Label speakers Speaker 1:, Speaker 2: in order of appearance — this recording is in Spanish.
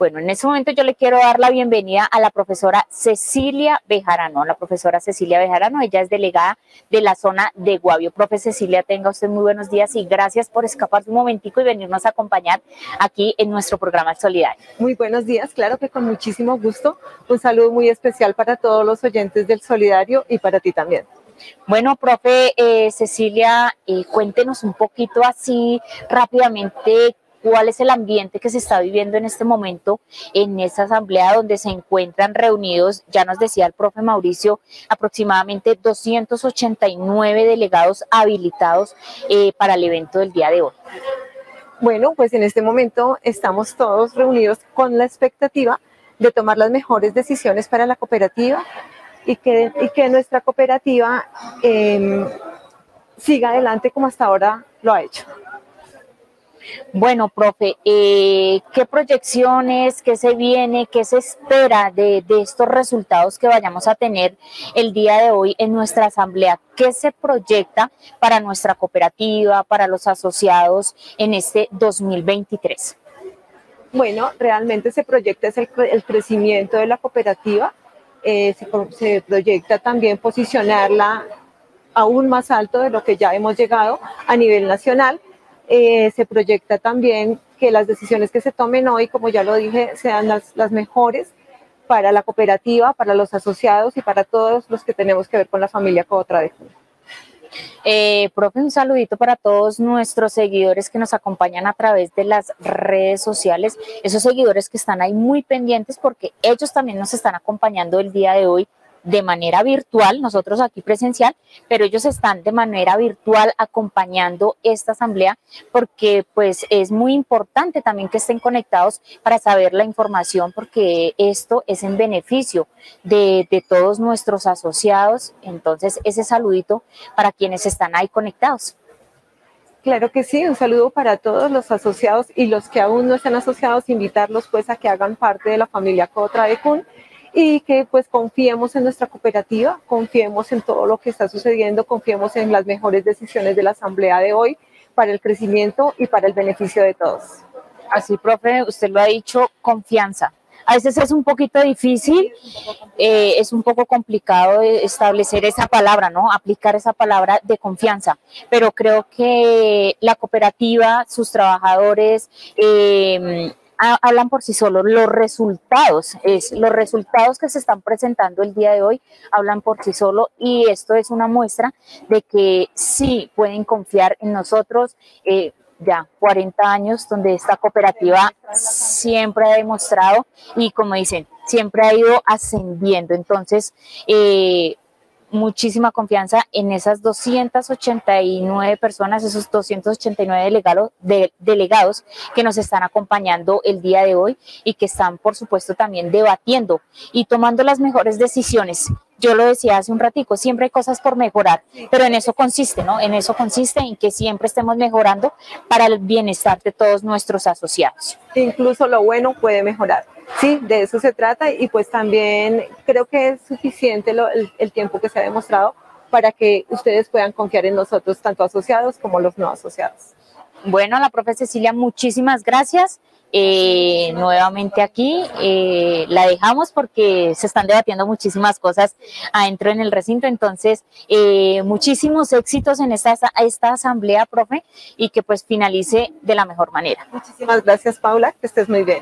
Speaker 1: Bueno, en este momento yo le quiero dar la bienvenida a la profesora Cecilia Bejarano. La profesora Cecilia Bejarano, ella es delegada de la zona de Guavio. Profe Cecilia, tenga usted muy buenos días y gracias por escapar un momentico y venirnos a acompañar aquí en nuestro programa Solidario.
Speaker 2: Muy buenos días, claro que con muchísimo gusto. Un saludo muy especial para todos los oyentes del Solidario y para ti también.
Speaker 1: Bueno, profe eh, Cecilia, eh, cuéntenos un poquito así rápidamente cuál es el ambiente que se está viviendo en este momento en esta asamblea donde se encuentran reunidos, ya nos decía el profe Mauricio, aproximadamente 289 delegados habilitados eh, para el evento del día de hoy.
Speaker 2: Bueno, pues en este momento estamos todos reunidos con la expectativa de tomar las mejores decisiones para la cooperativa y que, nuestra cooperativa em, siga adelante como hasta ahora lo ha hecho.
Speaker 1: Bueno, profe, eh, ¿qué proyecciones, qué se viene, qué se espera de, estos resultados que vayamos a tener el día de hoy en nuestra asamblea? ¿Qué se proyecta para nuestra cooperativa, para los asociados en este 2023?
Speaker 2: Bueno, realmente se proyecta el, el crecimiento de la cooperativa, eh, se, se proyecta también posicionarla aún más alto de lo que ya hemos llegado a nivel nacional eh, se proyecta también que las decisiones que se tomen hoy, como ya lo dije, sean las, mejores para la cooperativa, para los asociados y para todos los que tenemos que ver con la familia Cotra de
Speaker 1: eh, profe, un saludito para todos nuestros seguidores que nos acompañan a través de las redes sociales, esos seguidores que están ahí muy pendientes porque ellos también nos están acompañando el día de hoy de manera virtual, nosotros aquí presencial, pero ellos están de manera virtual acompañando esta asamblea porque pues es muy importante también que estén conectados para saber la información porque esto es en beneficio de, todos nuestros asociados. Entonces, ese saludito para quienes están ahí conectados.
Speaker 2: Claro que sí, un saludo para todos los asociados y los que aún no están asociados, invitarlos pues a que hagan parte de la familia Cotra de y que pues confiemos en nuestra cooperativa, confiemos en todo lo que está sucediendo, confiemos en las mejores decisiones de la asamblea de hoy para el crecimiento y para el beneficio de todos.
Speaker 1: Así, profe, usted lo ha dicho, confianza. A veces es un poquito difícil, eh, es un poco complicado establecer esa palabra, ¿no? Aplicar esa palabra de confianza, pero creo que la cooperativa, sus trabajadores, eh, hablan por sí solos. Los resultados, es, los resultados que se están presentando el día de hoy hablan por sí solos y esto es una muestra de que sí pueden confiar en nosotros. Eh, ya 40 años donde esta cooperativa siempre ha demostrado y como dicen, siempre ha ido ascendiendo. Entonces, eh, muchísima confianza en esas 289 personas, esos 289 delegados, de, delegados que nos están acompañando el día de hoy y que están, por supuesto, también debatiendo y tomando las mejores decisiones. Yo lo decía hace un ratico, siempre hay cosas por mejorar, pero en eso consiste, ¿no? En eso consiste en que siempre estemos mejorando para el bienestar de todos nuestros asociados.
Speaker 2: Incluso lo bueno puede mejorar. Sí, de eso se trata y pues también creo que es suficiente el, tiempo que se ha demostrado para que ustedes puedan confiar en nosotros, tanto asociados como los no asociados.
Speaker 1: Bueno, la profe Cecilia, muchísimas gracias. Eh, nuevamente aquí eh, la dejamos porque se están debatiendo muchísimas cosas adentro en el recinto. Entonces, eh, muchísimos éxitos en esta, esta asamblea, profe, y que pues finalice de la mejor manera.
Speaker 2: Muchísimas gracias, Paula, que estés muy bien.